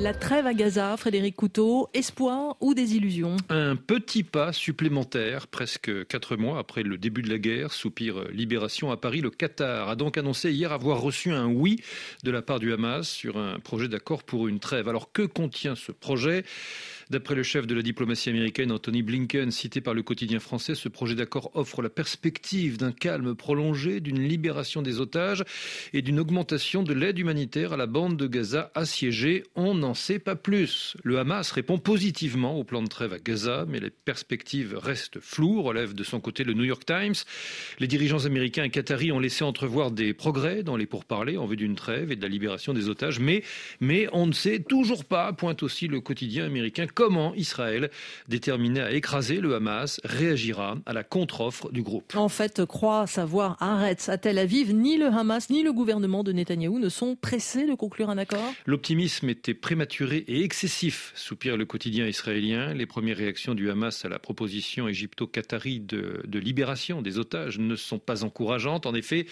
La trêve à Gaza, Frédéric Couteau, espoir ou désillusion Un petit pas supplémentaire, presque quatre mois après le début de la guerre, soupir Libération à Paris. Le Qatar a donc annoncé hier avoir reçu un oui de la part du Hamas sur un projet d'accord pour une trêve. Alors que contient ce projet? D'après le chef de la diplomatie américaine, Anthony Blinken, cité par le quotidien français, ce projet d'accord offre la perspective d'un calme prolongé, d'une libération des otages et d'une augmentation de l'aide humanitaire à la bande de Gaza assiégée. On n'en sait pas plus. Le Hamas répond positivement au plan de trêve à Gaza, mais les perspectives restent floues, relève de son côté le New York Times. Les dirigeants américains et qataris ont laissé entrevoir des progrès dans les pourparlers en vue d'une trêve et de la libération des otages, mais, mais on ne sait toujours pas, pointe aussi le quotidien américain, comment Israël, déterminé à écraser le Hamas, réagira à la contre-offre du groupe. En fait, croit savoir arrête à Tel Aviv, ni le Hamas ni le gouvernement de Netanyahou ne sont pressés de conclure un accord L'optimisme était prématuré et excessif, soupire le quotidien israélien. Les premières réactions du Hamas à la proposition égypto-qatari de, de, libération des otages ne sont pas encourageantes. En effet,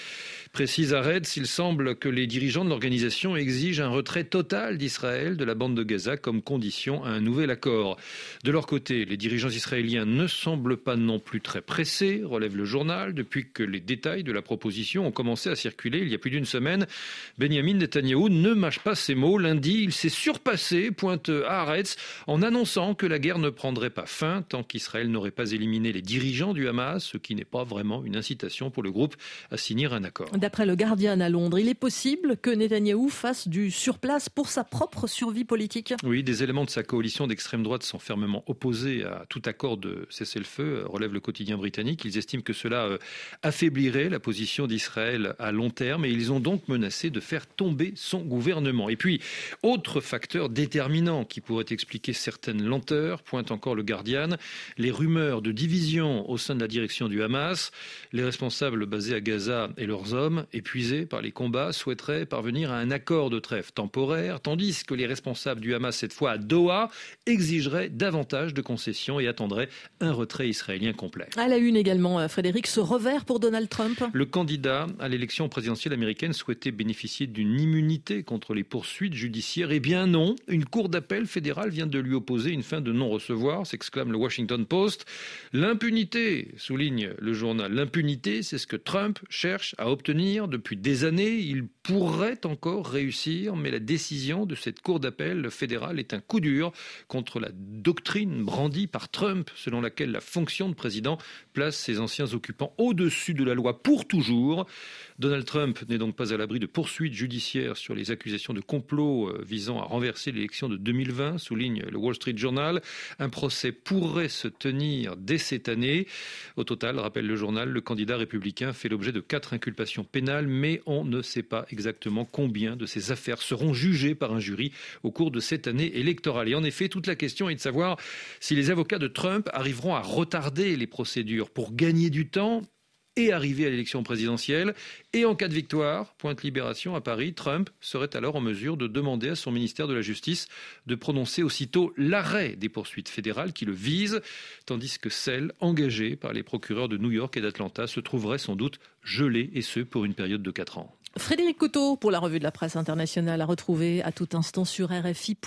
précise Ared, s'il semble que les dirigeants de l'organisation exigent un retrait total d'Israël de la bande de Gaza comme condition à un nouvel accord de leur côté, les dirigeants israéliens ne semblent pas non plus très pressés, relève le journal, depuis que les détails de la proposition ont commencé à circuler il y a plus d'une semaine. Benjamin Netanyahu ne mâche pas ses mots. Lundi, il s'est surpassé, pointe Haaretz, en annonçant que la guerre ne prendrait pas fin tant qu'Israël n'aurait pas éliminé les dirigeants du Hamas, ce qui n'est pas vraiment une incitation pour le groupe à signer un accord. D'après le Guardian à Londres, il est possible que Netanyahou fasse du surplace pour sa propre survie politique. Oui, des éléments de sa coalition d'extrême l'extrême droite sont fermement opposés à tout accord de cessez-le-feu, relève le quotidien britannique. Ils estiment que cela euh, affaiblirait la position d'Israël à long terme et ils ont donc menacé de faire tomber son gouvernement. Et puis, autre facteur déterminant qui pourrait expliquer certaines lenteurs, pointe encore le Guardian, les rumeurs de division au sein de la direction du Hamas. Les responsables basés à Gaza et leurs hommes, épuisés par les combats, souhaiteraient parvenir à un accord de trêve temporaire, tandis que les responsables du Hamas, cette fois à Doha, exigerait davantage de concessions et attendrait un retrait israélien complet. À la une également, euh, Frédéric, ce revers pour Donald Trump. Le candidat à l'élection présidentielle américaine souhaitait bénéficier d'une immunité contre les poursuites judiciaires. Eh bien non, une cour d'appel fédérale vient de lui opposer une fin de non-recevoir, s'exclame le Washington Post. L'impunité, souligne le journal, l'impunité, c'est ce que Trump cherche à obtenir depuis des années. Il pourrait encore réussir, mais la décision de cette cour d'appel fédérale est un coup dur contre la doctrine brandie par Trump, selon laquelle la fonction de président place ses anciens occupants au-dessus de la loi pour toujours. Donald Trump n'est donc pas à l'abri de poursuites judiciaires sur les accusations de complot euh, visant à renverser l'élection de 2020, souligne le Wall Street Journal. Un procès pourrait se tenir dès cette année. Au total, rappelle le journal, le candidat républicain fait l'objet de quatre inculpations pénales, mais on ne sait pas combien de ces affaires seront jugées par un jury au cours de cette année électorale. Et en effet, toute la question est de savoir si les avocats de Trump arriveront à retarder les procédures pour gagner du temps et arriver à l'élection présidentielle. Et en cas de victoire, pointe Libération à Paris, Trump serait alors en mesure de demander à son ministère de la Justice de prononcer aussitôt l'arrêt des poursuites fédérales qui le visent, tandis que celles engagées par les procureurs de New York et d'Atlanta se trouveraient sans doute gelées, et ce pour une période de 4 ans. Frédéric Couteau pour la revue de la presse internationale à retrouver à tout instant sur rfi.fr.